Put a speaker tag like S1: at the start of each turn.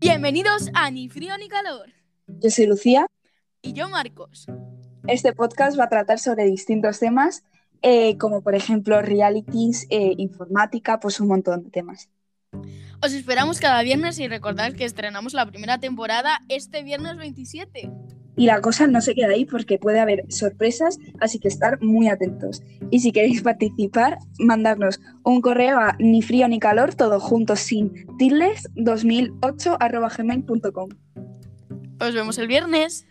S1: Bienvenidos a Ni Frío ni Calor.
S2: Yo soy Lucía.
S1: Y yo, Marcos.
S2: Este podcast va a tratar sobre distintos temas, eh, como por ejemplo realities, eh, informática, pues un montón de temas.
S1: Os esperamos cada viernes y recordad que estrenamos la primera temporada este viernes 27.
S2: Y la cosa no se queda ahí porque puede haber sorpresas, así que estar muy atentos. Y si queréis participar, mandarnos un correo a ni frío ni calor, todo junto sin tildes 2008 gmail.com.
S1: Os vemos el viernes.